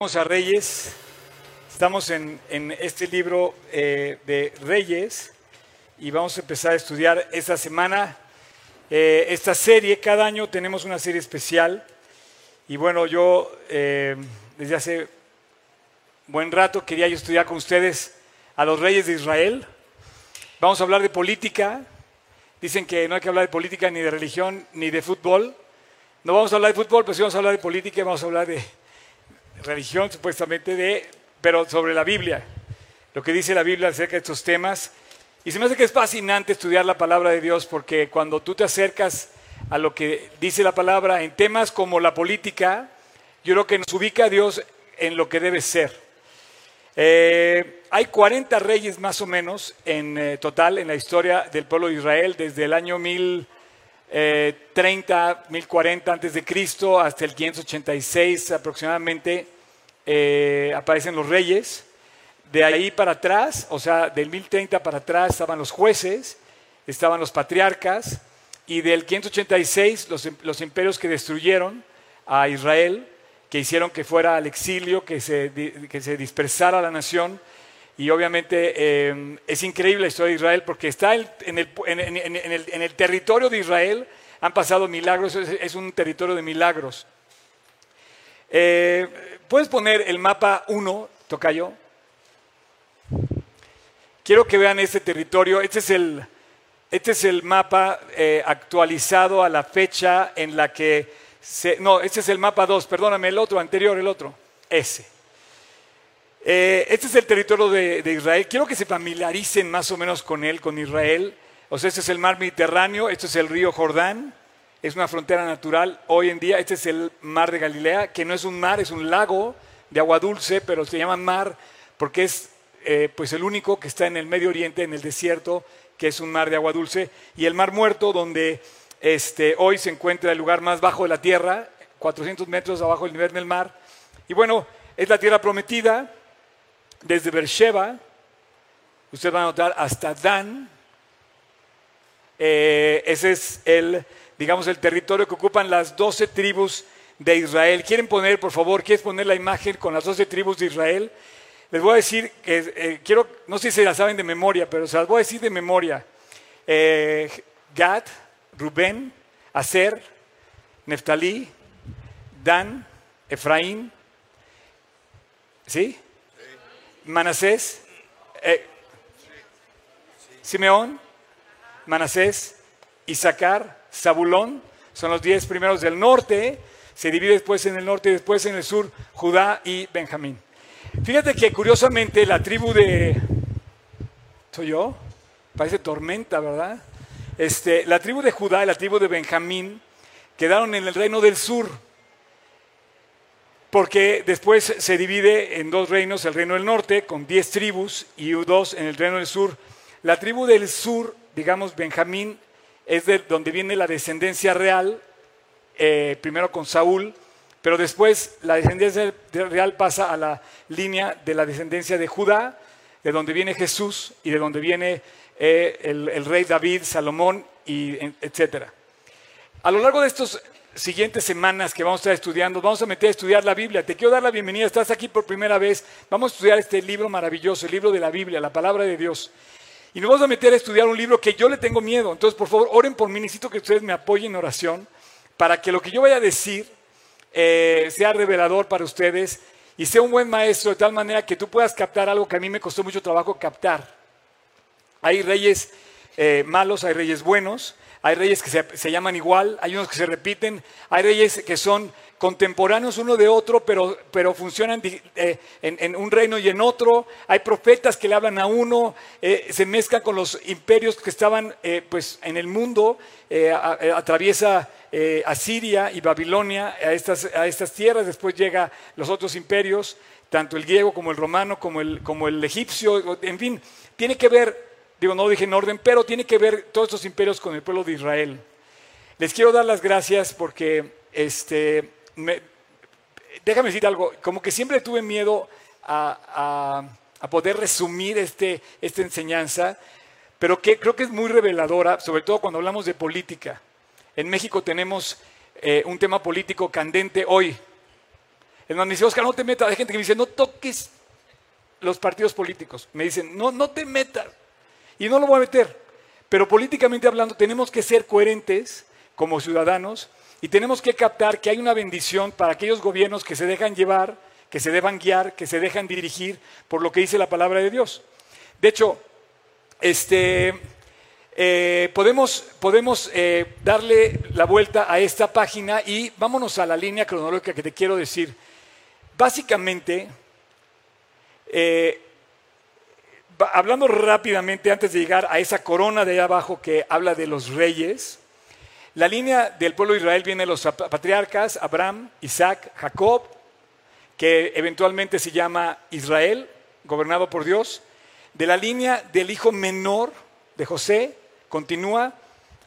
Vamos a Reyes, estamos en, este libro eh, de Reyes y vamos a empezar a estudiar esta semana eh, esta serie. Cada año tenemos una serie especial y bueno, yo eh, desde hace buen rato quería yo estudiar con ustedes a los reyes de Israel. Vamos a hablar de política. Dicen que no hay que hablar de política ni de religión ni de fútbol. No vamos a hablar de fútbol, pero sí vamos a hablar de política y vamos a hablar de religión supuestamente de, pero sobre la Biblia, lo que dice la Biblia acerca de estos temas. Y se me hace que es fascinante estudiar la palabra de Dios porque cuando tú te acercas a lo que dice la palabra en temas como la política, yo creo que nos ubica a Dios en lo que debe ser. Eh, hay 40 reyes más o menos en eh, total en la historia del pueblo de Israel desde el año 1030, 1040 antes de Cristo hasta el 586 aproximadamente eh, aparecen los reyes. De ahí para atrás, o sea, del 1030 para atrás estaban los jueces, estaban los patriarcas, y del 586 los, los imperios que destruyeron a Israel, que hicieron que fuera al exilio, que se, que se dispersara la nación. Y obviamente eh, es increíble la historia de Israel porque está en el, en el, territorio de Israel, han pasado milagros, es, un territorio de milagros. Eh, ¿Puedes poner el mapa 1, Tocayo? Quiero que vean este territorio. Este es el, este es el mapa eh, actualizado a la fecha en la que se... No, este es el mapa 2, perdóname, el otro, anterior, el otro. Ese. Eh, este es el territorio de, Israel. Quiero que se familiaricen más o menos con él, con Israel. O sea, este es el mar Mediterráneo, este es el río Jordán, es una frontera natural hoy en día. Este es el mar de Galilea, que no es un mar, es un lago de agua dulce, pero se llama mar porque es eh, pues el único que está en el Medio Oriente, en el desierto, que es un mar de agua dulce. Y el mar muerto, donde este, hoy se encuentra el lugar más bajo de la tierra, 400 metros abajo del nivel del mar. Y bueno, es la tierra prometida, desde Beersheba, usted va a notar, hasta Dan. Eh, ese es el digamos, el territorio que ocupan las doce tribus de Israel. ¿Quieren poner, por favor, quieres poner la imagen con las doce tribus de Israel? Les voy a decir que eh, quiero, no sé si la saben de memoria, pero se las voy a decir de memoria. Eh, Gad, Rubén, Aser, Neftalí, Dan, Efraín, ¿sí? Manasés, eh, Simeón, Manasés, Isaacar, Zabulón, son los diez primeros del norte, se divide después en el norte y después en el sur Judá y Benjamín. Fíjate que curiosamente la tribu de... ¿Soy yo? Parece tormenta, ¿verdad? Este, la tribu de Judá y la tribu de Benjamín quedaron en el reino del sur, porque después se divide en dos reinos, el reino del norte con diez tribus y dos en el reino del sur. La tribu del sur, digamos Benjamín, es de donde viene la descendencia real, eh, primero con Saúl, pero después la descendencia real pasa a la línea de la descendencia de Judá, de donde viene Jesús y de donde viene eh, el, rey David, Salomón, y etc. A lo largo de estas siguientes semanas que vamos a estar estudiando, vamos a meter a estudiar la Biblia. Te quiero dar la bienvenida, estás aquí por primera vez. Vamos a estudiar este libro maravilloso, el libro de la Biblia, la palabra de Dios. Y nos vamos a meter a estudiar un libro que yo le tengo miedo. Entonces, por favor, oren por mí. Necesito que ustedes me apoyen en oración para que lo que yo vaya a decir eh, sea revelador para ustedes y sea un buen maestro de tal manera que tú puedas captar algo que a mí me costó mucho trabajo captar. Hay reyes eh, malos, hay reyes buenos, hay reyes que se, llaman igual, hay unos que se repiten, hay reyes que son contemporáneos uno de otro, pero, pero funcionan eh, en, un reino y en otro. Hay profetas que le hablan a uno, eh, se mezclan con los imperios que estaban eh, pues, en el mundo, atraviesa Asiria y Babilonia a estas, a estas tierras, después llega los otros imperios, tanto el griego como el romano, como el, como el egipcio, en fin, tiene que ver Digo, no dije en orden, pero tiene que ver todos estos imperios con el pueblo de Israel. Les quiero dar las gracias porque, este, déjame decir algo, como que siempre tuve miedo a, poder resumir este, esta enseñanza, pero que creo que es muy reveladora, sobre todo cuando hablamos de política. En México tenemos eh, un tema político candente hoy. El me dice, Oscar, no te metas. Hay gente que me dice, no toques los partidos políticos. Me dicen, no, no te metas. Y no lo voy a meter. Pero políticamente hablando, tenemos que ser coherentes como ciudadanos y tenemos que captar que hay una bendición para aquellos gobiernos que se dejan llevar, que se dejan guiar, que se dejan dirigir por lo que dice la palabra de Dios. De hecho, este, eh, podemos, podemos eh, darle la vuelta a esta página y vámonos a la línea cronológica que te quiero decir. Básicamente, eh, hablando rápidamente antes de llegar a esa corona de allá abajo que habla de los reyes, la línea del pueblo de Israel viene de los patriarcas Abraham, Isaac, Jacob, que eventualmente se llama Israel, gobernado por Dios. De la línea del hijo menor de José, continúa,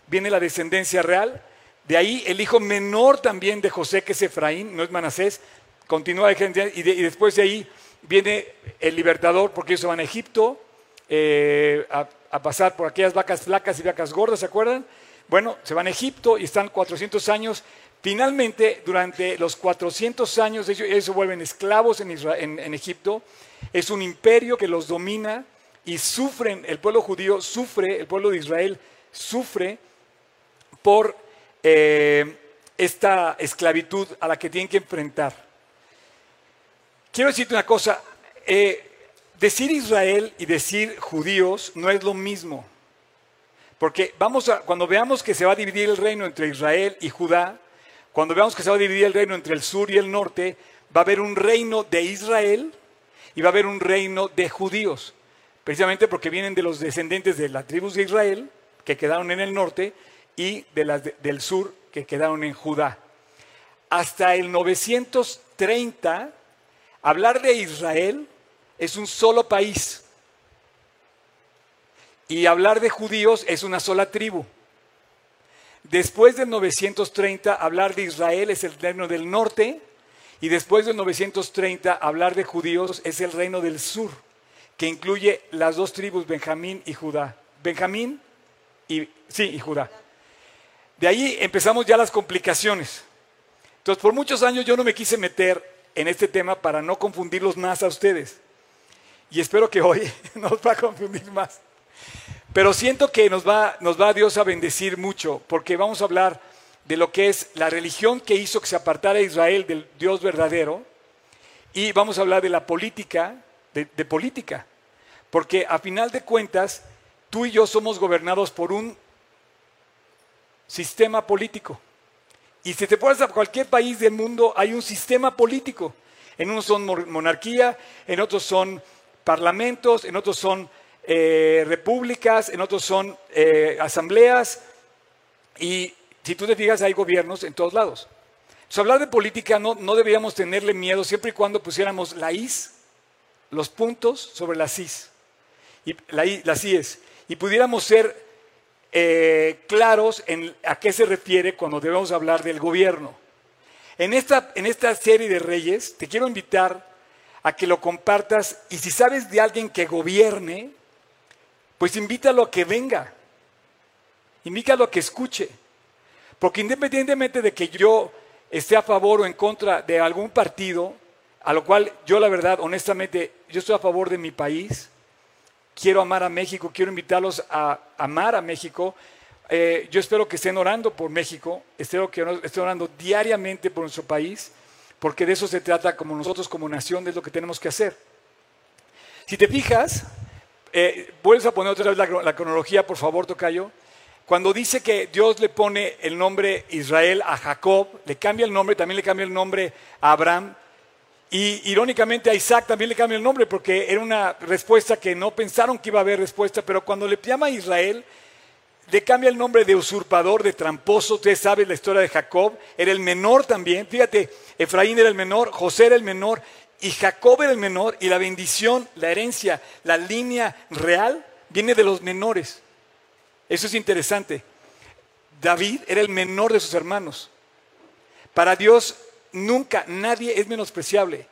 viene la descendencia real. De ahí el hijo menor también de José, que es Efraín, no es Manasés, continúa y después de ahí viene el libertador, porque ellos van a Egipto eh, a, pasar por aquellas vacas flacas y vacas gordas, ¿se acuerdan? Bueno, se van a Egipto y están 400 años. Finalmente, durante los 400 años, ellos, se vuelven esclavos en, en, Egipto. Es un imperio que los domina y sufren, el pueblo judío sufre, el pueblo de Israel sufre por eh, esta esclavitud a la que tienen que enfrentar. Quiero decirte una cosa, eh, decir Israel y decir judíos no es lo mismo. Porque vamos a, cuando veamos que se va a dividir el reino entre Israel y Judá, cuando veamos que se va a dividir el reino entre el sur y el norte, va a haber un reino de Israel y va a haber un reino de judíos. Precisamente porque vienen de los descendientes de las tribus de Israel, que quedaron en el norte, y de las del sur, que quedaron en Judá. Hasta el 930, Hablar de Israel es un solo país. Y hablar de judíos es una sola tribu. Después del 930, hablar de Israel es el reino del norte. Y después del 930, hablar de judíos es el reino del sur, que incluye las dos tribus, Benjamín y Judá. Benjamín y, sí, y Judá. De ahí empezamos ya las complicaciones. Entonces, por muchos años yo no me quise meter en este tema para no confundirlos más a ustedes. Y espero que hoy nos va a confundir más. Pero siento que nos va, nos va Dios a bendecir mucho, porque vamos a hablar de lo que es la religión que hizo que se apartara Israel del Dios verdadero, y vamos a hablar de la política, de, de política, porque a final de cuentas, tú y yo somos gobernados por un sistema político. Y si te pones a cualquier país del mundo, hay un sistema político. En unos son monarquía, en otros son parlamentos, en otros son eh, repúblicas, en otros son eh, asambleas. Y si tú te fijas, hay gobiernos en todos lados. Entonces, hablar de política no, no deberíamos tenerle miedo siempre y cuando pusiéramos la IS, los puntos sobre las IS, y la, las IS, y pudiéramos ser eh, claros a qué se refiere cuando debemos hablar del gobierno. En esta, en esta serie de reyes te quiero invitar a que lo compartas y si sabes de alguien que gobierne, pues invítalo a que venga, invítalo a que escuche. Porque independientemente de que yo esté a favor o en contra de algún partido, a lo cual yo la verdad, honestamente, yo estoy a favor de mi país, quiero amar a México, quiero invitarlos a amar a México. Eh, yo espero que estén orando por México, espero que estén orando diariamente por nuestro país, porque de eso se trata como nosotros como nación, es lo que tenemos que hacer. Si te fijas, eh, vuelves a poner otra vez la, la cronología, por favor, Tocayo. Cuando dice que Dios le pone el nombre Israel a Jacob, le cambia el nombre, también le cambia el nombre a Abraham, y irónicamente a Isaac también le cambia el nombre porque era una respuesta que no pensaron que iba a haber respuesta, pero cuando le llama a Israel, le cambia el nombre de usurpador, de tramposo. Ustedes saben la historia de Jacob, era el menor también. Fíjate, Efraín era el menor, José era el menor y Jacob era el menor y la bendición, la herencia, la línea real viene de los menores. Eso es interesante. David era el menor de sus hermanos. Para Dios Nunca, nadie es menospreciable.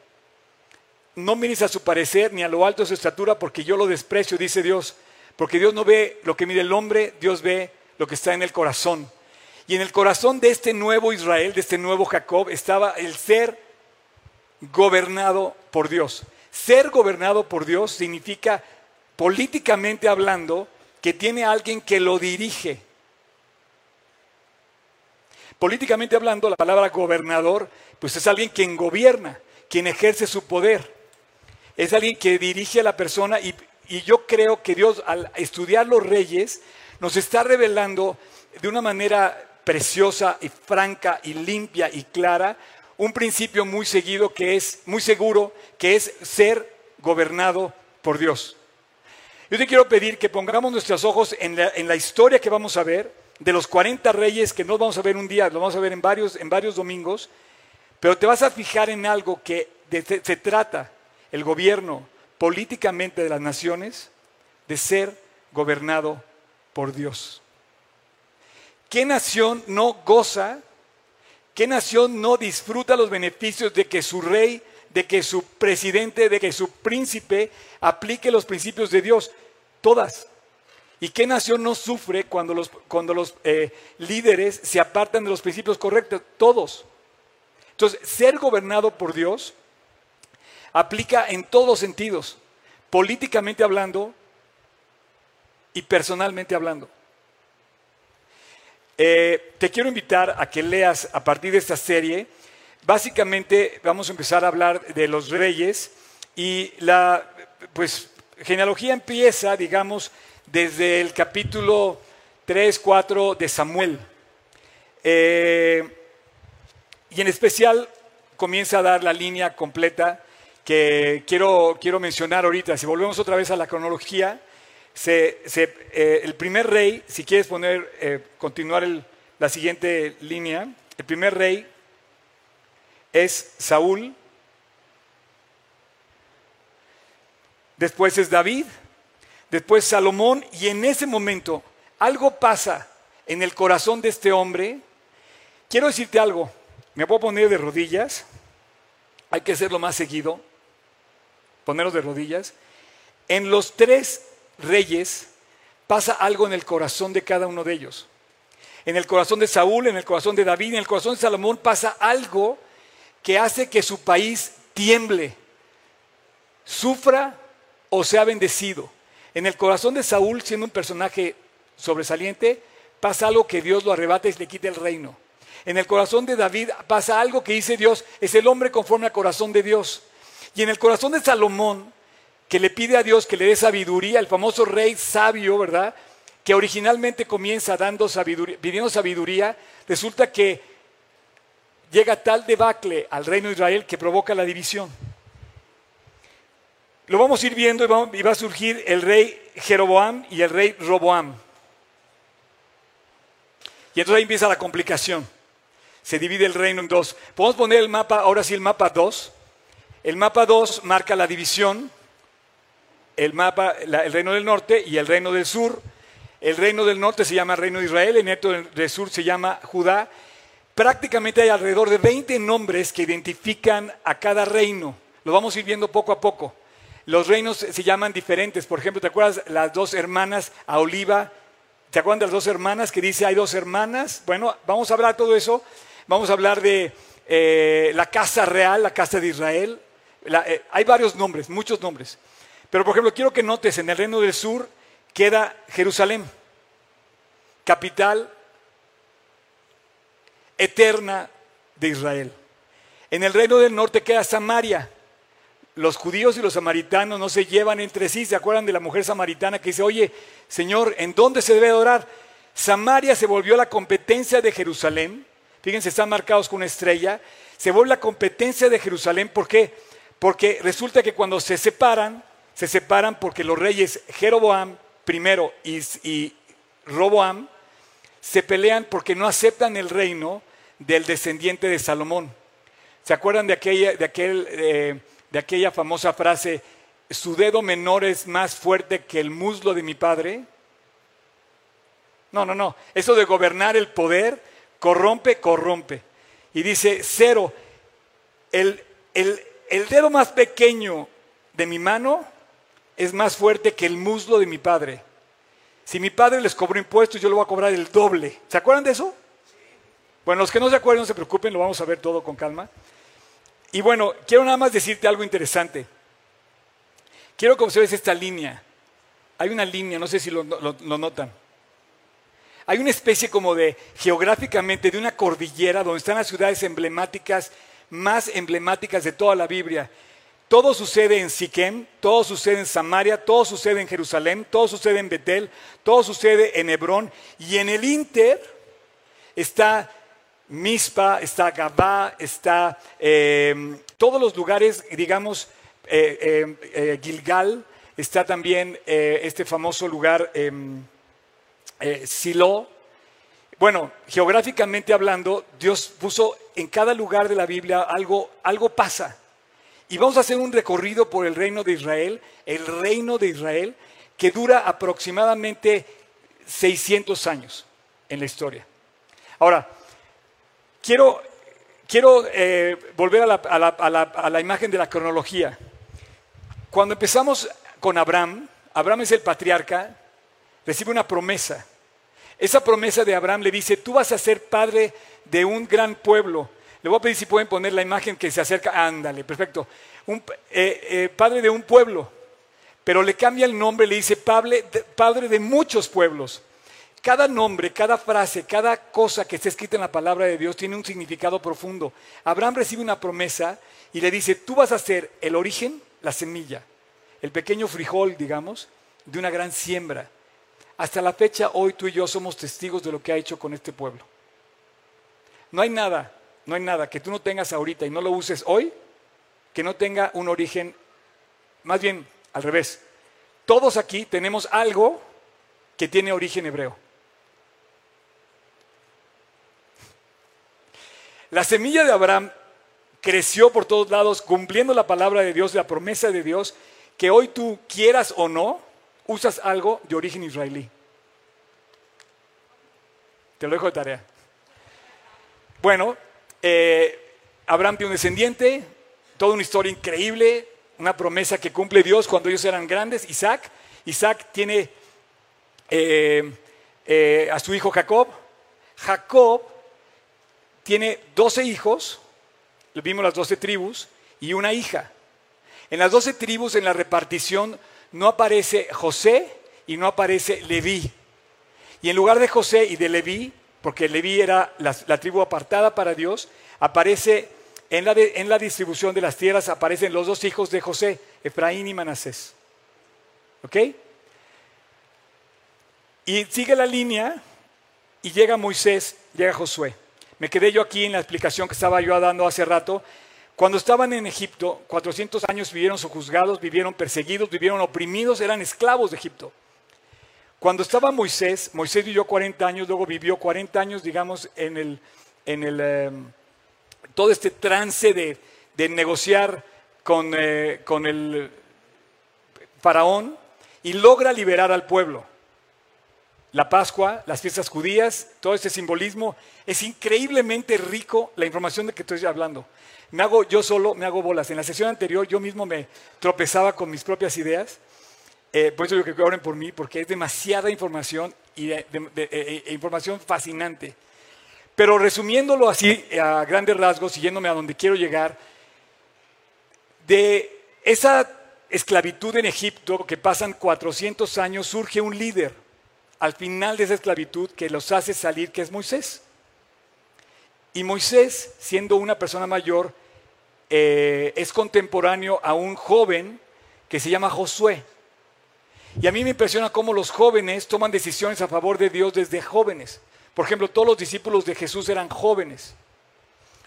No mires a su parecer ni a lo alto de su estatura porque yo lo desprecio, dice Dios. Porque Dios no ve lo que mide el hombre, Dios ve lo que está en el corazón. Y en el corazón de este nuevo Israel, de este nuevo Jacob, estaba el ser gobernado por Dios. Ser gobernado por Dios significa, políticamente hablando, que tiene alguien que lo dirige. Políticamente hablando, la palabra gobernador, pues es alguien quien gobierna, quien ejerce su poder. Es alguien que dirige a la persona y, y yo creo que Dios al estudiar los reyes nos está revelando de una manera preciosa y franca y limpia y clara un principio muy seguido que es muy seguro que es ser gobernado por Dios. Yo te quiero pedir que pongamos nuestros ojos en la, historia que vamos a ver de los 40 reyes que no vamos a ver un día, lo vamos a ver en varios, en varios domingos, pero te vas a fijar en algo que se trata el gobierno políticamente de las naciones de ser gobernado por Dios. ¿Qué nación no goza? ¿Qué nación no disfruta los beneficios de que su rey, de que su presidente, de que su príncipe aplique los principios de Dios? Todas. ¿Y qué nación no sufre cuando los, cuando los eh, líderes se apartan de los principios correctos? Todos. Entonces, ser gobernado por Dios aplica en todos sentidos, políticamente hablando y personalmente hablando. Eh, te quiero invitar a que leas a partir de esta serie. Básicamente vamos a empezar a hablar de los reyes y la pues, genealogía empieza, digamos, desde el capítulo 3, 4 de Samuel. Eh, y en especial comienza a dar la línea completa que quiero, quiero mencionar ahorita. Si volvemos otra vez a la cronología, eh, el primer rey, si quieres poner, eh, continuar la siguiente línea, el primer rey es Saúl, después es David, después Salomón, y en ese momento algo pasa en el corazón de este hombre. Quiero decirte algo, me puedo poner de rodillas, hay que hacerlo más seguido, ponerlos de rodillas. En los tres reyes, pasa algo en el corazón de cada uno de ellos. En el corazón de Saúl, en el corazón de David, en el corazón de Salomón pasa algo que hace que su país tiemble, sufra o sea bendecido. En el corazón de Saúl, siendo un personaje sobresaliente, pasa algo que Dios lo arrebata y le quita el reino. En el corazón de David pasa algo que dice Dios, es el hombre conforme al corazón de Dios. Y en el corazón de Salomón que le pide a Dios que le dé sabiduría, el famoso rey sabio, ¿verdad? Que originalmente comienza dando sabiduría, pidiendo sabiduría, resulta que llega tal debacle al reino de Israel que provoca la división. Lo vamos a ir viendo y, va a surgir el rey Jeroboam y el rey Roboam. Y entonces ahí empieza la complicación. Se divide el reino en dos. Podemos poner el mapa, ahora sí el mapa 2. El mapa 2 marca la división el mapa, el reino del norte y el reino del sur. El reino del norte se llama reino de Israel, el reino del sur se llama Judá. Prácticamente hay alrededor de 20 nombres que identifican a cada reino. Lo vamos a ir viendo poco a poco. Los reinos se llaman diferentes. Por ejemplo, ¿te acuerdas las dos hermanas a Oliva? ¿Te acuerdas de las dos hermanas que dice hay dos hermanas? Bueno, vamos a hablar de todo eso. Vamos a hablar de eh, la casa real, la casa de Israel. Eh, hay varios nombres, muchos nombres. Pero, por ejemplo, quiero que notes, en el reino del sur queda Jerusalén, capital eterna de Israel. En el reino del norte queda Samaria. Los judíos y los samaritanos no se llevan entre sí. ¿Se acuerdan de la mujer samaritana que dice, oye, Señor, ¿en dónde se debe adorar? Samaria se volvió la competencia de Jerusalén. Fíjense, están marcados con una estrella. Se vuelve la competencia de Jerusalén. ¿Por qué? Porque resulta que cuando se separan, se separan porque los reyes Jeroboam primero y, Roboam se pelean porque no aceptan el reino del descendiente de Salomón. ¿Se acuerdan de aquella, de aquel, eh, de aquella famosa frase, su dedo menor es más fuerte que el muslo de mi padre? No, no, no. Eso de gobernar el poder corrompe, corrompe. Y dice, cero, el, el dedo más pequeño de mi mano es más fuerte que el muslo de mi padre. Si mi padre les cobró impuestos, yo le voy a cobrar el doble. ¿Se acuerdan de eso? Bueno, los que no se acuerdan, no se preocupen, lo vamos a ver todo con calma. Y bueno, quiero nada más decirte algo interesante. Quiero que observes esta línea. Hay una línea, no sé si lo, notan. Hay una especie como de, geográficamente, de una cordillera donde están las ciudades emblemáticas, más emblemáticas de toda la Biblia. Todo sucede en Siquem, todo sucede en Samaria, todo sucede en Jerusalén, todo sucede en Betel, todo sucede en Hebrón. Y en el Inter está Mispa, está Gabá, está eh, todos los lugares, digamos, eh, eh, Gilgal, está también este famoso lugar em, Silo. Bueno, geográficamente hablando, Dios puso en cada lugar de la Biblia algo, algo pasa. Y vamos a hacer un recorrido por el reino de Israel, el reino de Israel, que dura aproximadamente 600 años en la historia. Ahora, quiero, eh, volver a la, imagen de la cronología. Cuando empezamos con Abraham, Abraham es el patriarca, recibe una promesa. Esa promesa de Abraham le dice, tú vas a ser padre de un gran pueblo. Le voy a pedir si pueden poner la imagen que se acerca. Ándale, perfecto. Un, eh, eh, padre de un pueblo. Pero le cambia el nombre, le dice padre de muchos pueblos. Cada nombre, cada frase, cada cosa que está escrita en la palabra de Dios tiene un significado profundo. Abraham recibe una promesa y le dice, tú vas a ser el origen, la semilla, el pequeño frijol, digamos, de una gran siembra. Hasta la fecha, hoy tú y yo somos testigos de lo que ha hecho con este pueblo. No hay nada, no hay nada que tú no tengas ahorita y no lo uses hoy que no tenga un origen, más bien al revés. Todos aquí tenemos algo que tiene origen hebreo. La semilla de Abraham creció por todos lados cumpliendo la palabra de Dios, la promesa de Dios, que hoy tú quieras o no, usas algo de origen israelí. Te lo dejo de tarea. Bueno, eh, Abraham tiene un descendiente, toda una historia increíble, una promesa que cumple Dios cuando ellos eran grandes. Isaac, Isaac tiene eh, eh, a su hijo Jacob. Jacob tiene 12 hijos, vimos las 12 tribus, y una hija. En las 12 tribus, en la repartición, no aparece José y no aparece Leví. Y en lugar de José y de Leví, porque Leví era la, tribu apartada para Dios, aparece en la, en la, distribución de las tierras, aparecen los dos hijos de José, Efraín y Manasés. ¿Ok? Y sigue la línea y llega Moisés, llega Josué. Me quedé yo aquí en la explicación que estaba yo dando hace rato. Cuando estaban en Egipto, 400 años vivieron sojuzgados, vivieron perseguidos, vivieron oprimidos, eran esclavos de Egipto. Cuando estaba Moisés, Moisés vivió 40 años, luego vivió 40 años, digamos, en el, en el, em, todo este trance de, negociar con, eh, con el faraón y logra liberar al pueblo. La Pascua, las fiestas judías, todo este simbolismo, es increíblemente rico la información de que estoy hablando. Me hago yo solo, me hago bolas. En la sesión anterior yo mismo me tropezaba con mis propias ideas eh, por eso yo que oren por mí, porque es demasiada información y e, e, información fascinante. Pero resumiéndolo así a grandes rasgos, siguiéndome a donde quiero llegar, de esa esclavitud en Egipto que pasan 400 años, surge un líder al final de esa esclavitud que los hace salir, que es Moisés. Y Moisés, siendo una persona mayor, eh, es contemporáneo a un joven que se llama Josué. Y a mí me impresiona cómo los jóvenes toman decisiones a favor de Dios desde jóvenes. Por ejemplo, todos los discípulos de Jesús eran jóvenes.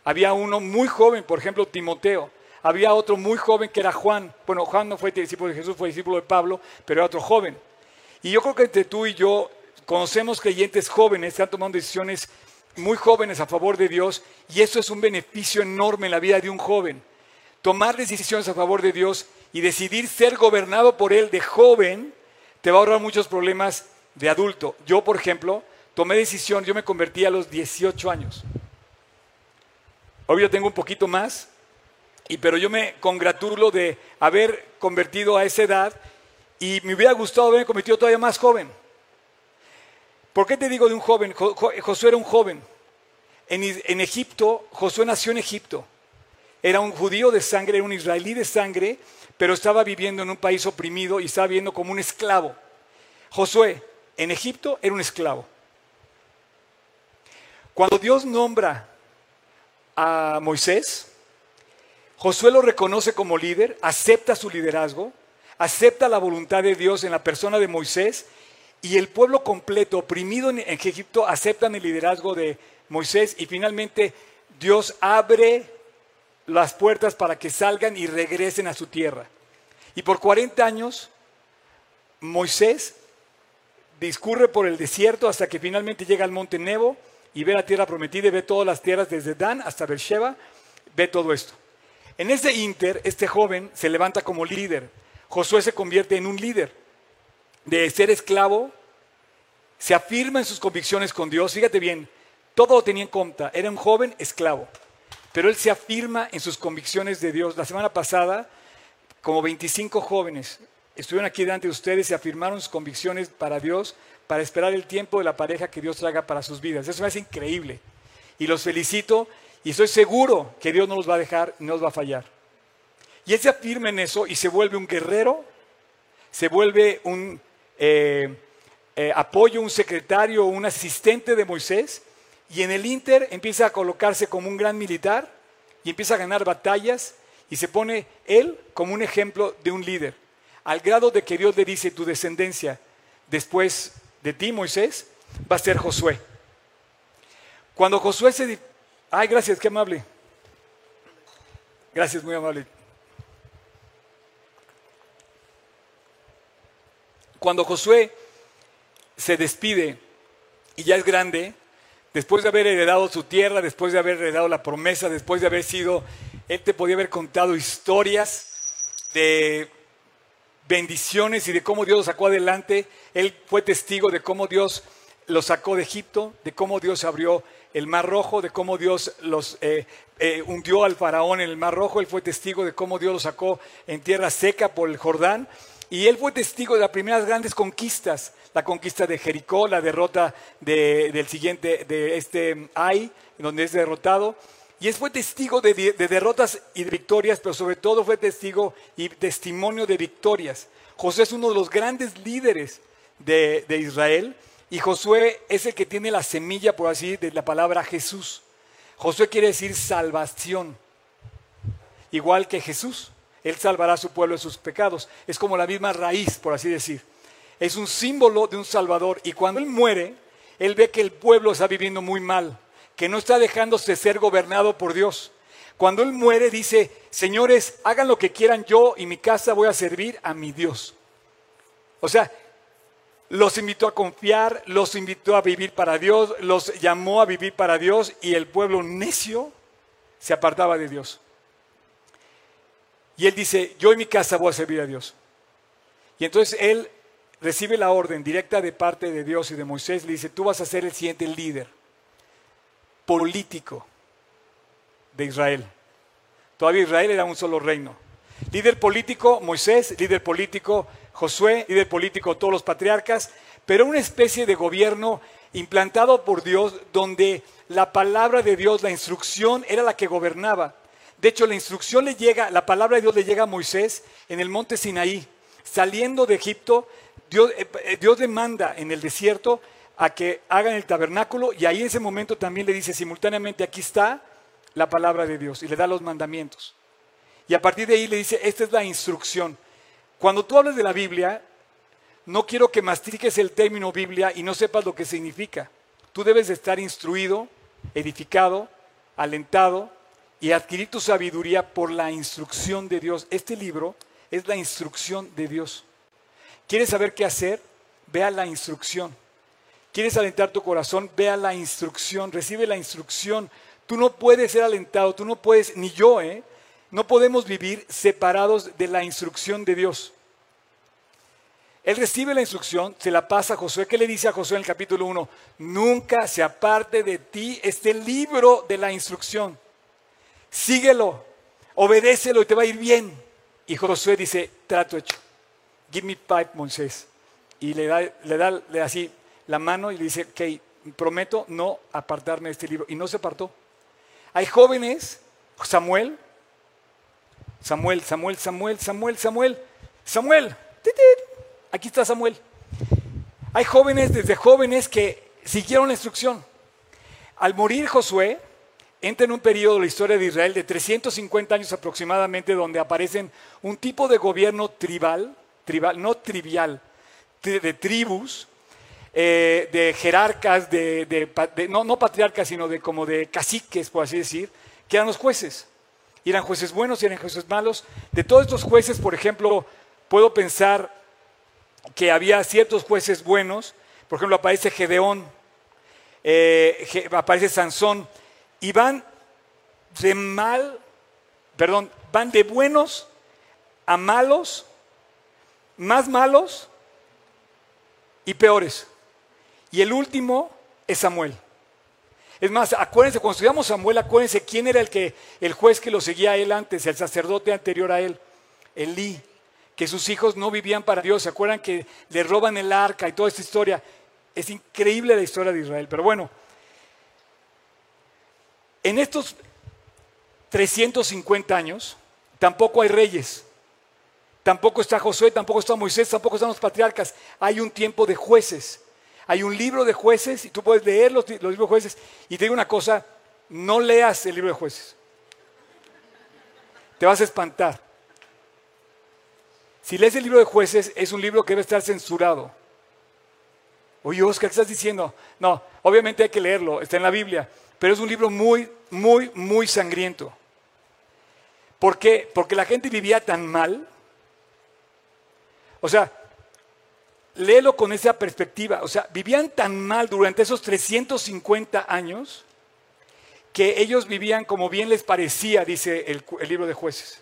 Había uno muy joven, por ejemplo, Timoteo. Había otro muy joven que era Juan. Bueno, Juan no fue discípulo de Jesús, fue discípulo de Pablo, pero era otro joven. Y yo creo que entre tú y yo conocemos creyentes jóvenes que han tomado decisiones muy jóvenes a favor de Dios y eso es un beneficio enorme en la vida de un joven. Tomar decisiones a favor de Dios y decidir ser gobernado por Él de joven, te va a ahorrar muchos problemas de adulto. Yo, por ejemplo, tomé decisión, yo me convertí a los 18 años. Hoy yo tengo un poquito más, y, pero yo me congratulo de haber convertido a esa edad y me hubiera gustado haberme convertido todavía más joven. ¿Por qué te digo de un joven? Josué era un joven. En, en Egipto, Josué nació en Egipto. Era un judío de sangre, era un israelí de sangre, pero estaba viviendo en un país oprimido y estaba viviendo como un esclavo. Josué, en Egipto, era un esclavo. Cuando Dios nombra a Moisés, Josué lo reconoce como líder, acepta su liderazgo, acepta la voluntad de Dios en la persona de Moisés y el pueblo completo, oprimido en Egipto, aceptan el liderazgo de Moisés y finalmente Dios abre las puertas para que salgan y regresen a su tierra. Y por 40 años Moisés discurre por el desierto hasta que finalmente llega al monte Nebo y ve la tierra prometida y ve todas las tierras desde Dan hasta Beersheba, ve todo esto. En ese inter, este joven se levanta como líder. Josué se convierte en un líder. De ser esclavo, se afirma en sus convicciones con Dios. Fíjate bien, todo lo tenía en cuenta. Era un joven esclavo. Pero él se afirma en sus convicciones de Dios. La semana pasada, como 25 jóvenes estuvieron aquí delante de ustedes y afirmaron sus convicciones para Dios, para esperar el tiempo de la pareja que Dios traiga para sus vidas. Eso me hace increíble. Y los felicito y estoy seguro que Dios no los va a dejar, no los va a fallar. Y él se afirma en eso y se vuelve un guerrero, se vuelve un eh, eh, apoyo, un secretario, un asistente de Moisés. Y en el Inter empieza a colocarse como un gran militar y empieza a ganar batallas y se pone él como un ejemplo de un líder. Al grado de que Dios le dice, tu descendencia después de ti, Moisés, va a ser Josué. Cuando Josué se... Ay, gracias, qué amable. Gracias, muy amable. Cuando Josué se despide y ya es grande, después de haber heredado su tierra, después de haber heredado la promesa, después de haber sido, él te podía haber contado historias de bendiciones y de cómo Dios lo sacó adelante. Él fue testigo de cómo Dios lo sacó de Egipto, de cómo Dios abrió el mar rojo, de cómo Dios los eh, eh, hundió al faraón en el mar rojo. Él fue testigo de cómo Dios lo sacó en tierra seca por el Jordán. Y él fue testigo de las primeras grandes conquistas, la conquista de Jericó, la derrota del siguiente, de este Ai, donde es derrotado. Y él fue testigo de, derrotas y de victorias, pero sobre todo fue testigo y testimonio de victorias. José es uno de los grandes líderes de, Israel y Josué es el que tiene la semilla, por así, de la palabra Jesús. Josué quiere decir salvación, igual que Jesús. Él salvará a su pueblo de sus pecados. Es como la misma raíz, por así decir. Es un símbolo de un Salvador. Y cuando Él muere, Él ve que el pueblo está viviendo muy mal que no está dejándose ser gobernado por Dios. Cuando Él muere dice, señores, hagan lo que quieran, yo y mi casa voy a servir a mi Dios. O sea, los invitó a confiar, los invitó a vivir para Dios, los llamó a vivir para Dios y el pueblo necio se apartaba de Dios. Y él dice, yo y mi casa voy a servir a Dios. Y entonces él recibe la orden directa de parte de Dios y de Moisés, le dice, tú vas a ser el siguiente líder político de Israel. Todavía Israel era un solo reino. Líder político Moisés, líder político Josué, líder político todos los patriarcas, pero una especie de gobierno implantado por Dios donde la palabra de Dios, la instrucción era la que gobernaba. De hecho, la instrucción le llega, la palabra de Dios le llega a Moisés en el monte Sinaí. Saliendo de Egipto, Dios, eh, Dios le manda en el desierto a que hagan el tabernáculo y ahí en ese momento también le dice simultáneamente, aquí está la palabra de Dios y le da los mandamientos. Y a partir de ahí le dice, esta es la instrucción. Cuando tú hablas de la Biblia, no quiero que mastiques el término Biblia y no sepas lo que significa. Tú debes de estar instruido, edificado, alentado y adquirir tu sabiduría por la instrucción de Dios. Este libro es la instrucción de Dios. ¿Quieres saber qué hacer? Vea la instrucción. ¿Quieres alentar tu corazón? Vea la instrucción, recibe la instrucción. Tú no puedes ser alentado, tú no puedes, ni yo, ¿eh? No podemos vivir separados de la instrucción de Dios. Él recibe la instrucción, se la pasa a Josué. ¿Qué le dice a Josué en el capítulo 1? Nunca se aparte de ti este libro de la instrucción. Síguelo, obedécelo y te va a ir bien. Y Josué dice, trato hecho. Give me pipe, Moisés. Y le da, le da, le da así, la mano y le dice, ok, prometo no apartarme de este libro. Y no se apartó. Hay jóvenes, Samuel, Samuel, Samuel, Samuel, Samuel, Samuel, Samuel. Aquí está Samuel. Hay jóvenes desde jóvenes que siguieron la instrucción. Al morir Josué, entra en un periodo de la historia de Israel de 350 años aproximadamente, donde aparecen un tipo de gobierno tribal, tribal no trivial, de tribus, eh, de jerarcas, de, no, patriarcas, sino de como de caciques, por así decir, que eran los jueces. Y eran jueces buenos y eran jueces malos. De todos estos jueces, por ejemplo, puedo pensar que había ciertos jueces buenos. Por ejemplo, aparece Gedeón, eh, aparece Sansón, y van de mal, perdón, van de buenos a malos, más malos y peores. Y el último es Samuel. Es más, acuérdense, cuando estudiamos Samuel, acuérdense quién era el, que, el juez que lo seguía a él antes, el sacerdote anterior a él, Elí, que sus hijos no vivían para Dios. ¿Se acuerdan que le roban el arca y toda esta historia? Es increíble la historia de Israel. Pero bueno, en estos 350 años tampoco hay reyes. Tampoco está Josué, tampoco está Moisés, tampoco están los patriarcas. Hay un tiempo de jueces. Hay un libro de jueces y tú puedes leer los, libros de jueces. Y te digo una cosa, no leas el libro de jueces. Te vas a espantar. Si lees el libro de jueces, es un libro que debe estar censurado. Oye, Oscar, ¿qué estás diciendo? No, obviamente hay que leerlo, está en la Biblia, pero es un libro muy, muy, muy sangriento. ¿Por qué? Porque la gente vivía tan mal. O sea, léelo con esa perspectiva. O sea, vivían tan mal durante esos 350 años que ellos vivían como bien les parecía, dice el, libro de jueces.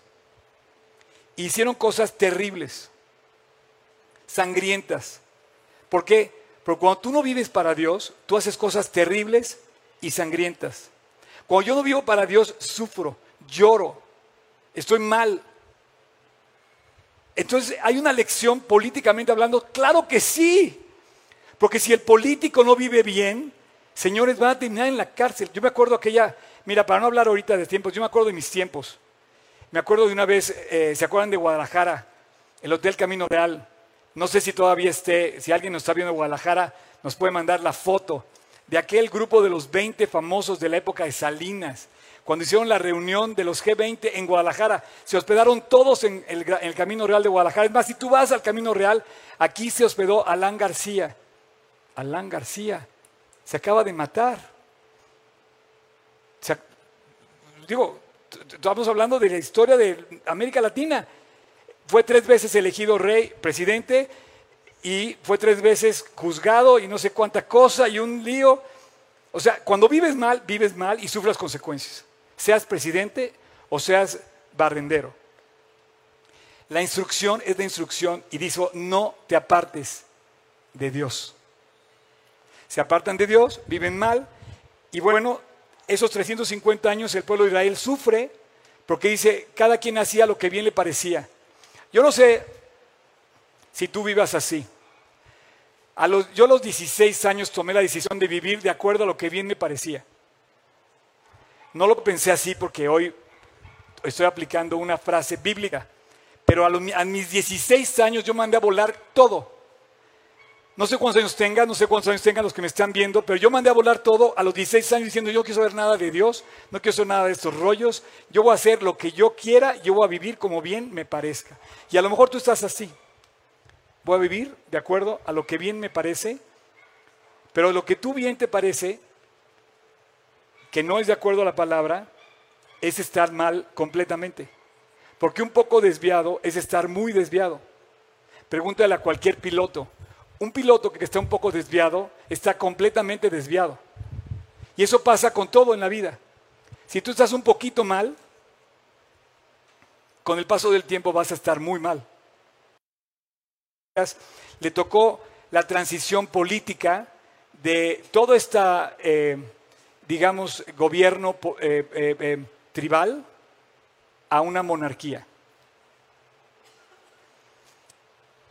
Hicieron cosas terribles, sangrientas. ¿Por qué? Porque cuando tú no vives para Dios, tú haces cosas terribles y sangrientas. Cuando yo no vivo para Dios, sufro, lloro, estoy mal, entonces, ¿hay una lección políticamente hablando? Claro que sí. Porque si el político no vive bien, señores, van a terminar en la cárcel. Yo me acuerdo aquella, mira, para no hablar ahorita de tiempos, yo me acuerdo de mis tiempos. Me acuerdo de una vez, eh, ¿se acuerdan de Guadalajara? El Hotel Camino Real. No sé si todavía esté, si alguien nos está viendo en Guadalajara, nos puede mandar la foto de aquel grupo de los 20 famosos de la época de Salinas cuando hicieron la reunión de los G20 en Guadalajara. Se hospedaron todos en el, Camino Real de Guadalajara. Es más, si tú vas al Camino Real, aquí se hospedó Alán García. Alán García se acaba de matar. digo, estamos hablando de la historia de América Latina. Fue tres veces elegido rey, presidente, y fue tres veces juzgado y no sé cuánta cosa y un lío. O sea, cuando vives mal, vives mal y sufres consecuencias seas presidente o seas barrendero. La instrucción es de instrucción y dice, no te apartes de Dios. Se apartan de Dios, viven mal y bueno, esos 350 años el pueblo de Israel sufre porque dice, cada quien hacía lo que bien le parecía. Yo no sé si tú vivas así. A los, yo a los 16 años tomé la decisión de vivir de acuerdo a lo que bien me parecía. No lo pensé así porque hoy estoy aplicando una frase bíblica, pero a, mis 16 años yo mandé a volar todo. No sé cuántos años tengan, no sé cuántos años tengan los que me están viendo, pero yo mandé a volar todo a los 16 años diciendo yo no quiero saber nada de Dios, no quiero saber nada de estos rollos, yo voy a hacer lo que yo quiera, yo voy a vivir como bien me parezca. Y a lo mejor tú estás así. Voy a vivir de acuerdo a lo que bien me parece, pero lo que tú bien te parece que no es de acuerdo a la palabra, es estar mal completamente. Porque un poco desviado es estar muy desviado. Pregúntale a cualquier piloto. Un piloto que está un poco desviado está completamente desviado. Y eso pasa con todo en la vida. Si tú estás un poquito mal, con el paso del tiempo vas a estar muy mal. Le tocó la transición política de toda esta... Eh, digamos, gobierno eh, eh, tribal a una monarquía.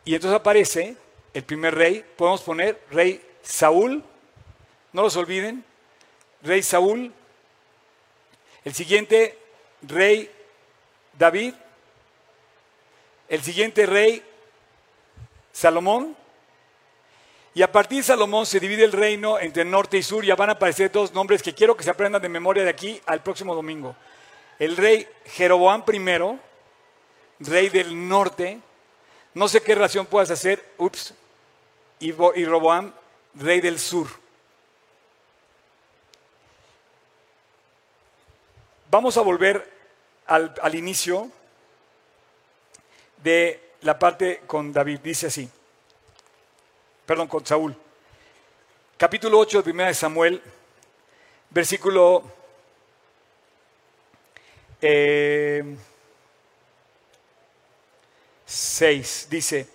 Y entonces aparece el primer rey, podemos poner rey Saúl, no los olviden, rey Saúl, el siguiente rey David, el siguiente rey, Salomón. Y a partir de Salomón se divide el reino entre norte y sur. Ya van a aparecer dos nombres que quiero que se aprendan de memoria de aquí al próximo domingo. El rey Jeroboam I, rey del norte. No sé qué relación puedas hacer. Ups. Y, y Roboam, rey del sur. Vamos a volver al, al inicio de la parte con David. Dice así, perdón, con Saúl. Capítulo 8 de 1 de Samuel, versículo 6, eh, dice,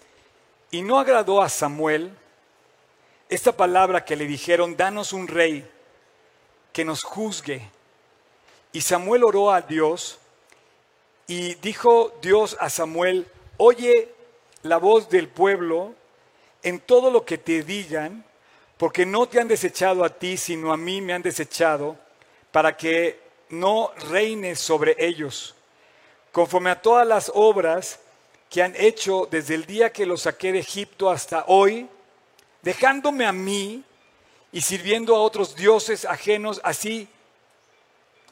y no agradó a Samuel esta palabra que le dijeron, danos un rey que nos juzgue y Samuel oró a Dios y dijo Dios a Samuel, oye la voz del pueblo en todo lo que te digan, porque no te han desechado a ti, sino a mí me han desechado, para que no reines sobre ellos, conforme a todas las obras que han hecho desde el día que los saqué de Egipto hasta hoy, dejándome a mí y sirviendo a otros dioses ajenos, así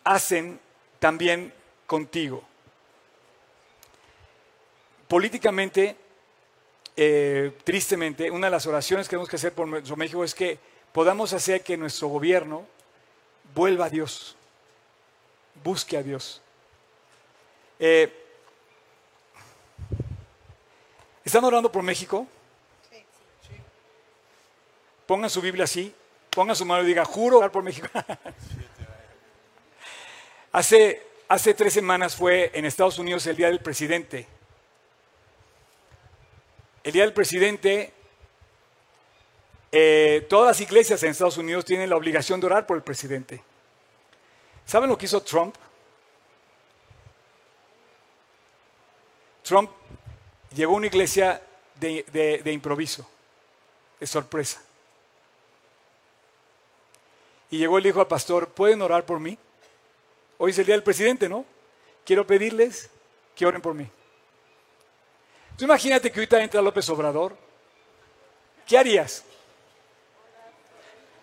hacen también contigo. Políticamente, eh, tristemente, una de las oraciones que tenemos que hacer por nuestro México es que podamos hacer que nuestro gobierno vuelva a Dios, busque a Dios. Eh, ¿Están orando por México? Pongan su Biblia así, pongan su mano y diga, juro orar por México. Hace, hace tres semanas fue en Estados Unidos el Día del Presidente. El Día del Presidente, eh, todas las iglesias en Estados Unidos tienen la obligación de orar por el presidente. ¿Saben lo que hizo Trump? Trump llegó a una iglesia de, de improviso, de sorpresa. Y llegó y le dijo al pastor, ¿pueden orar por mí? Hoy es el día del presidente, ¿no? Quiero pedirles que oren por mí. Tú imagínate que ahorita entra López Obrador. ¿Qué harías?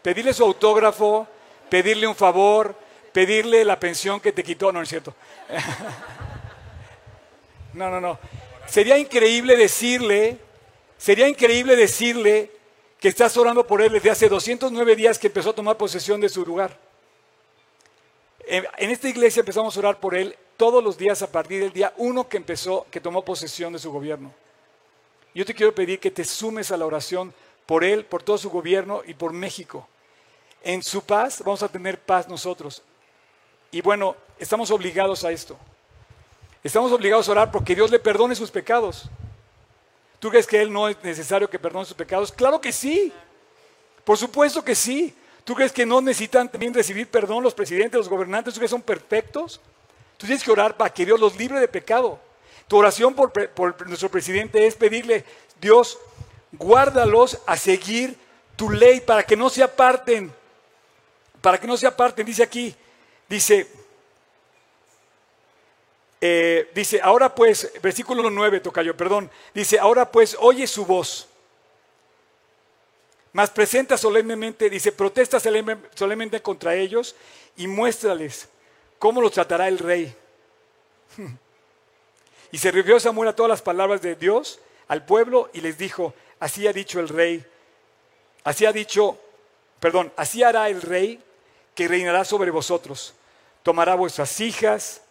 Pedirle su autógrafo, pedirle un favor, pedirle la pensión que te quitó. No, no es cierto. No, no, no. Sería increíble decirle, sería increíble decirle que estás orando por él desde hace 209 días que empezó a tomar posesión de su lugar. En esta iglesia empezamos a orar por él todos los días a partir del día uno que empezó, que tomó posesión de su gobierno. Yo te quiero pedir que te sumes a la oración por él, por todo su gobierno y por México. En su paz vamos a tener paz nosotros. Y bueno, estamos obligados a esto. Estamos obligados a orar porque Dios le perdone sus pecados. ¿Tú crees que Él no es necesario que perdone sus pecados? Claro que sí. Por supuesto que sí. ¿Tú crees que no necesitan también recibir perdón los presidentes, los gobernantes? ¿Tú crees que son perfectos? Tú tienes que orar para que Dios los libre de pecado. Tu oración por, nuestro presidente es pedirle, Dios, guárdalos a seguir tu ley para que no se aparten. Para que no se aparten, dice aquí, dice, eh, dice, ahora pues, versículo 9, toca yo, perdón, dice, ahora pues, oye su voz mas presenta solemnemente, dice, protesta solemnemente contra ellos y muéstrales cómo los tratará el rey. Y se refirió Samuel a todas las palabras de Dios al pueblo y les dijo, así ha dicho el rey, así ha dicho, perdón, así hará el rey que reinará sobre vosotros. Tomará vuestras hijas,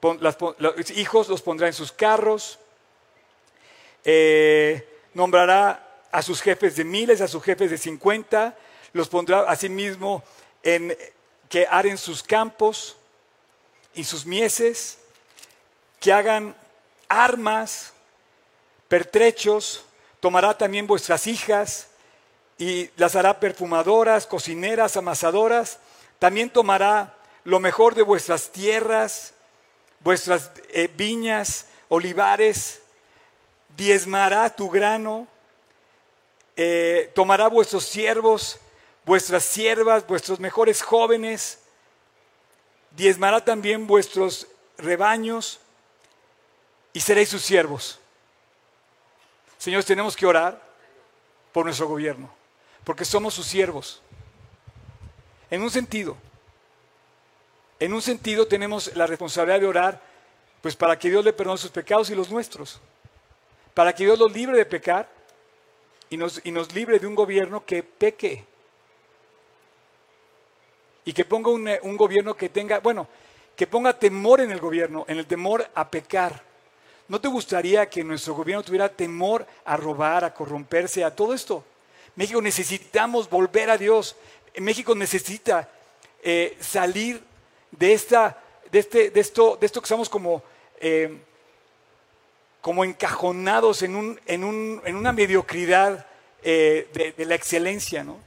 los hijos los pondrá en sus carros, eh, nombrará a sus jefes de miles, a sus jefes de cincuenta, los pondrá asimismo en que aren sus campos y sus mieses, que hagan armas, pertrechos, tomará también vuestras hijas y las hará perfumadoras, cocineras, amasadoras, también tomará lo mejor de vuestras tierras, vuestras eh, viñas, olivares, diezmará tu grano, eh, tomará vuestros siervos, vuestras siervas, vuestros mejores jóvenes, diezmará también vuestros rebaños y seréis sus siervos. Señores, tenemos que orar por nuestro gobierno, porque somos sus siervos. En un sentido, en un sentido tenemos la responsabilidad de orar, pues para que Dios le perdone sus pecados y los nuestros, para que Dios los libre de pecar y nos, y nos libre de un gobierno que peque y que ponga un, un gobierno que tenga, bueno, que ponga temor en el gobierno, en el temor a pecar. ¿No te gustaría que nuestro gobierno tuviera temor a robar, a corromperse, a todo esto? México necesitamos volver a Dios. México necesita eh, salir de, esta, de, este, de, esto, de esto que estamos como, eh, como encajonados en, un, en, un, en una mediocridad eh, de, de, la excelencia. ¿no?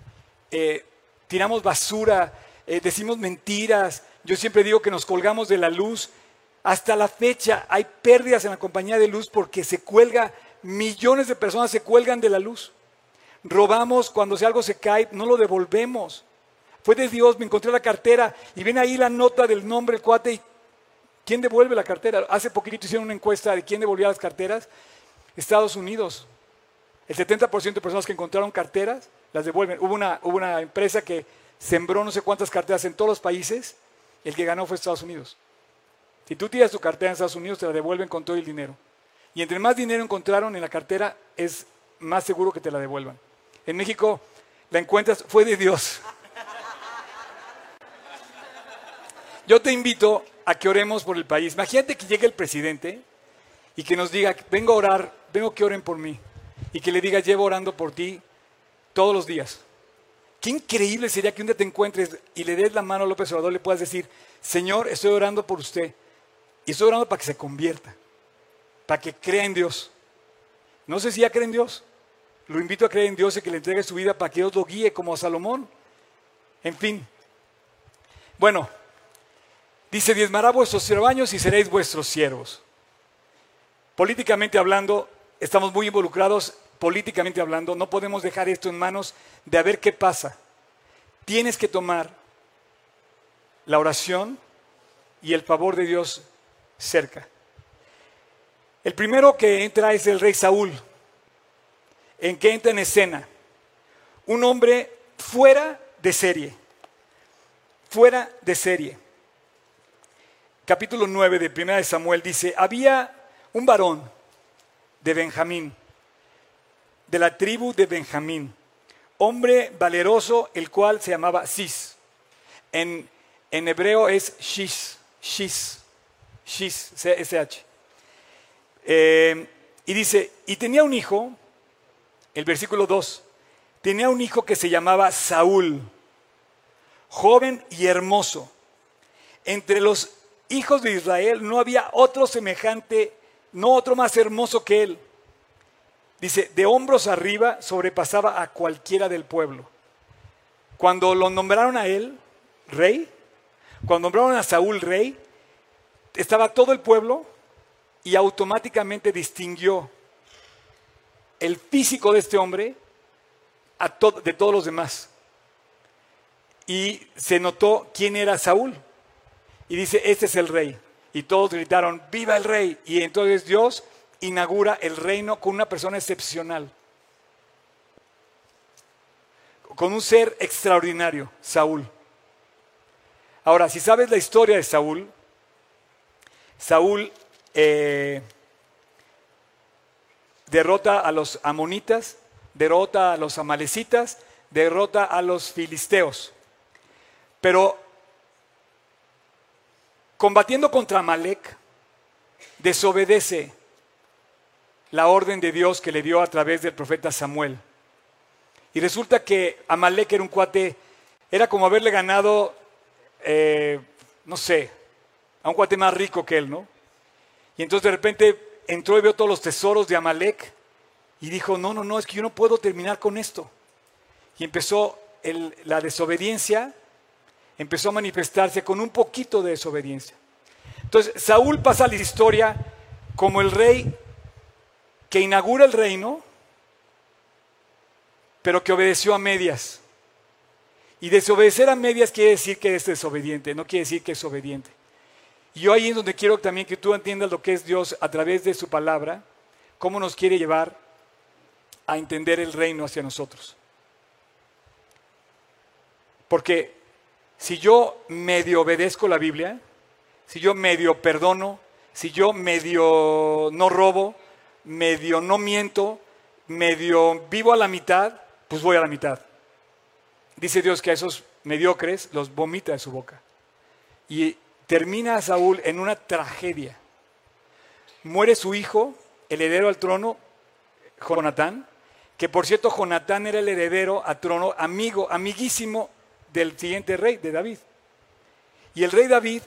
tiramos basura, decimos mentiras. Yo siempre digo que nos colgamos de la luz. Hasta la fecha hay pérdidas en la compañía de luz porque se cuelga, millones de personas se cuelgan de la luz. Robamos cuando si algo se cae, no lo devolvemos. Fue de Dios, me encontré la cartera y ven ahí la nota del nombre, el cuate. Y ¿Quién devuelve la cartera? Hace poquito hicieron una encuesta de quién devolvía las carteras. Estados Unidos. El 70% de personas que encontraron carteras las devuelven. Hubo una, hubo una empresa que sembró no sé cuántas carteras en todos los países. El que ganó fue Estados Unidos. Si tú tiras tu cartera en Estados Unidos, te la devuelven con todo el dinero. Y entre más dinero encontraron en la cartera, es más seguro que te la devuelvan. En México la encuentras, fue de Dios. Yo te invito a que oremos por el país. Imagínate que llegue el presidente y que nos diga, vengo a orar, vengo que oren por mí. Y que le diga, llevo orando por ti todos los días. Qué increíble sería que un día te encuentres y le des la mano a López Obrador, le puedas decir, Señor, estoy orando por usted. Y estoy orando para que se convierta, para que crea en Dios. No sé si ya cree en Dios. Lo invito a creer en Dios y que le entregue su vida para que Dios lo guíe como a Salomón. En fin. Bueno, dice, diezmará vuestros rebaños y seréis vuestros siervos. Políticamente hablando, estamos muy involucrados, políticamente hablando, no podemos dejar esto en manos de a ver qué pasa. Tienes que tomar la oración y el favor de Dios cerca. El primero que entra es el rey Saúl en que entra en escena un hombre fuera de serie, fuera de serie. Capítulo 9 de 1 de Samuel dice, había un varón de Benjamín, de la tribu de Benjamín, hombre valeroso, el cual se llamaba Cis. En, en hebreo es Shis, Shis, Shis, C-S-H. Eh, y dice, y tenía un hijo el versículo 2, tenía un hijo que se llamaba Saúl, joven y hermoso. Entre los hijos de Israel no había otro semejante, no otro más hermoso que él. Dice, de hombros arriba sobrepasaba a cualquiera del pueblo. Cuando lo nombraron a él rey, cuando nombraron a Saúl rey, estaba todo el pueblo y automáticamente distinguió el físico de este hombre de todos los demás. Y se notó quién era Saúl. Y dice, este es el rey. Y todos gritaron, viva el rey. Y entonces Dios inaugura el reino con una persona excepcional. Con un ser extraordinario, Saúl. Ahora, si sabes la historia de Saúl, Saúl eh, derrota a los amonitas, derrota a los amalecitas, derrota a los filisteos. Pero combatiendo contra Amalek, desobedece la orden de Dios que le dio a través del profeta Samuel. Y resulta que Amalek era un cuate, era como haberle ganado, eh, no sé, a un cuate más rico que él, ¿no? Y entonces de repente entró y vio todos los tesoros de Amalek y dijo, no, no, no, es que yo no puedo terminar con esto. Y empezó la desobediencia, empezó a manifestarse con un poquito de desobediencia. Entonces, Saúl pasa a la historia como el rey que inaugura el reino, pero que obedeció a medias. Y desobedecer a medias quiere decir que es desobediente, no quiere decir que es obediente. Y yo ahí es donde quiero también que tú entiendas lo que es Dios a través de su palabra, cómo nos quiere llevar a entender el reino hacia nosotros. Porque si yo medio obedezco la Biblia, si yo medio perdono, si yo medio no robo, medio no miento, medio vivo a la mitad, pues voy a la mitad. Dice Dios que a esos mediocres los vomita de su boca. Y termina Saúl en una tragedia. Muere su hijo, el heredero al trono, Jonatán, que por cierto Jonatán era el heredero al trono, amigo, amiguísimo del siguiente rey, de David. Y el rey David,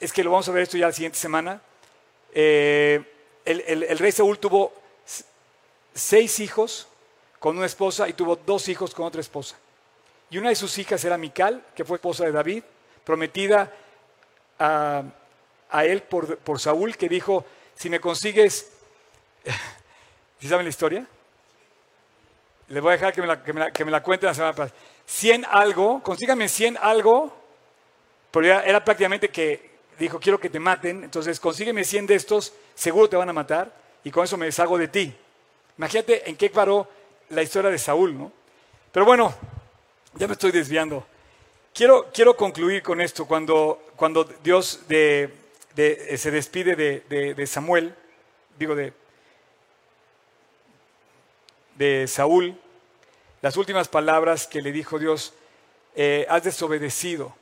es que lo vamos a ver esto ya la siguiente semana, eh, el rey Saúl tuvo seis hijos con una esposa y tuvo dos hijos con otra esposa. Y una de sus hijas era Mical, que fue esposa de David, prometida a, él por, Saúl, que dijo, si me consigues, ¿sí saben la historia? Les voy a dejar que me la, que me la semana pasada. 100 algo, consíganme 100 algo, pero era prácticamente que dijo, quiero que te maten, entonces consígueme 100 de estos, seguro te van a matar, y con eso me deshago de ti. Imagínate en qué paró la historia de Saúl, ¿no? Pero bueno, ya me estoy desviando. Quiero, quiero concluir con esto. Cuando, cuando Dios de, se despide de, Samuel, digo de, de Saúl, las últimas palabras que le dijo Dios, eh, has desobedecido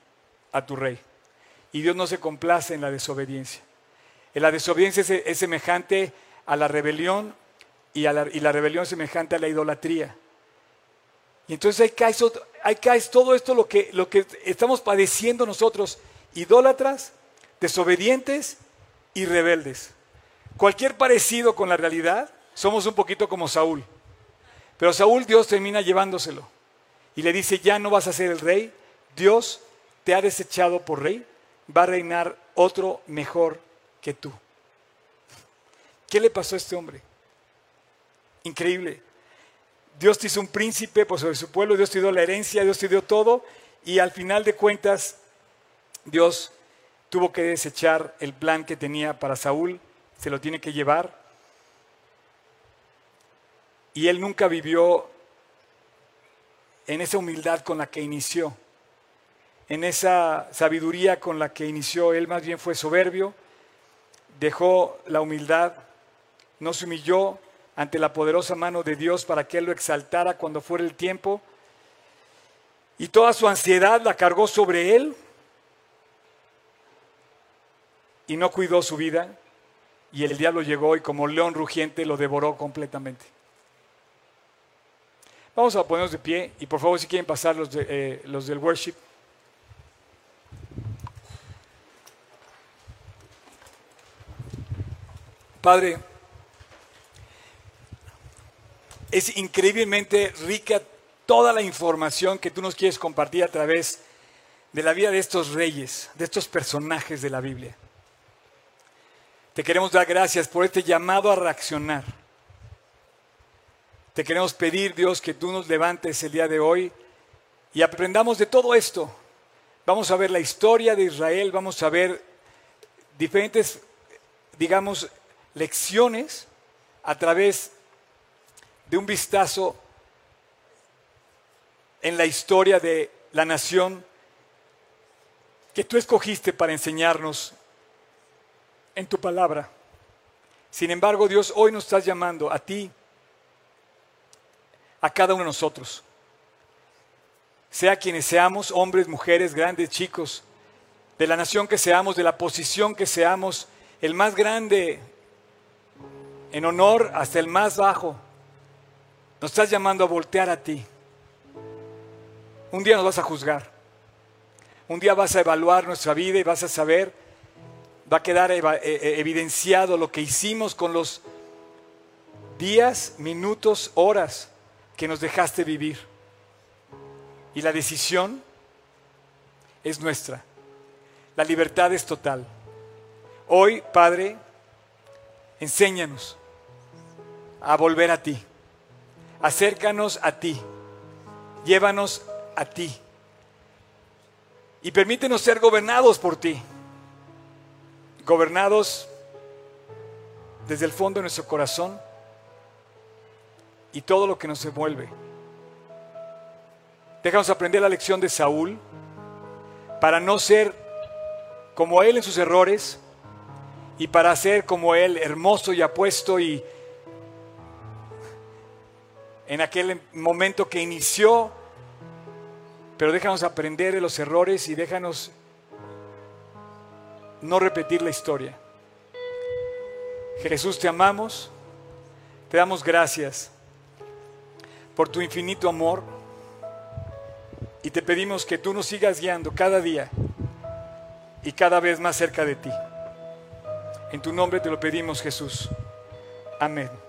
a tu rey. Y Dios no se complace en la desobediencia. En la desobediencia es semejante a la rebelión y, la, rebelión semejante a la idolatría. Y entonces ahí cae, ahí cae todo esto lo que, lo que estamos padeciendo nosotros, idólatras, desobedientes y rebeldes. Cualquier parecido con la realidad, somos un poquito como Saúl. Pero Saúl Dios termina llevándoselo y le dice, ya no vas a ser el rey, Dios te ha desechado por rey, va a reinar otro mejor que tú. ¿Qué le pasó a este hombre? Increíble. Dios te hizo un príncipe por sobre su pueblo, Dios te dio la herencia, Dios te dio todo y al final de cuentas Dios tuvo que desechar el plan que tenía para Saúl, se lo tiene que llevar y él nunca vivió en esa humildad con la que inició, en esa sabiduría con la que inició, él más bien fue soberbio, dejó la humildad, no se humilló, ante la poderosa mano de Dios para que Él lo exaltara cuando fuera el tiempo. Y toda su ansiedad la cargó sobre Él y no cuidó su vida. Y el diablo llegó y como león rugiente lo devoró completamente. Vamos a ponernos de pie y por favor si quieren pasar los, eh, los del worship. Padre, es increíblemente rica toda la información que tú nos quieres compartir a través de la vida de estos reyes, de estos personajes de la Biblia. Te queremos dar gracias por este llamado a reaccionar. Te queremos pedir, Dios, que tú nos levantes el día de hoy y aprendamos de todo esto. Vamos a ver la historia de Israel, vamos a ver diferentes, digamos, lecciones a través de un vistazo en la historia de la nación que tú escogiste para enseñarnos en tu palabra. Sin embargo, Dios, hoy nos estás llamando a ti, a cada uno de nosotros, sea quienes seamos, hombres, mujeres, grandes, chicos, de la nación que seamos, de la posición que seamos, el más grande en honor hasta el más bajo, nos estás llamando a voltear a ti. Un día nos vas a juzgar. Un día vas a evaluar nuestra vida y vas a saber, va a quedar e, e, evidenciado lo que hicimos con los días, minutos, horas que nos dejaste vivir. Y la decisión es nuestra. La libertad es total. Hoy, Padre, enséñanos a volver a ti. Acércanos a ti, llévanos a ti. Y permítenos ser gobernados por ti, gobernados desde el fondo de nuestro corazón y todo lo que nos envuelve. Déjanos aprender la lección de Saúl para no ser como él en sus errores y para ser como él hermoso y apuesto y en aquel momento que inició, pero déjanos aprender de los errores y déjanos no repetir la historia. Jesús, te amamos, te damos gracias por tu infinito amor y te pedimos que tú nos sigas guiando cada día y cada vez más cerca de ti. En tu nombre te lo pedimos, Jesús. Amén.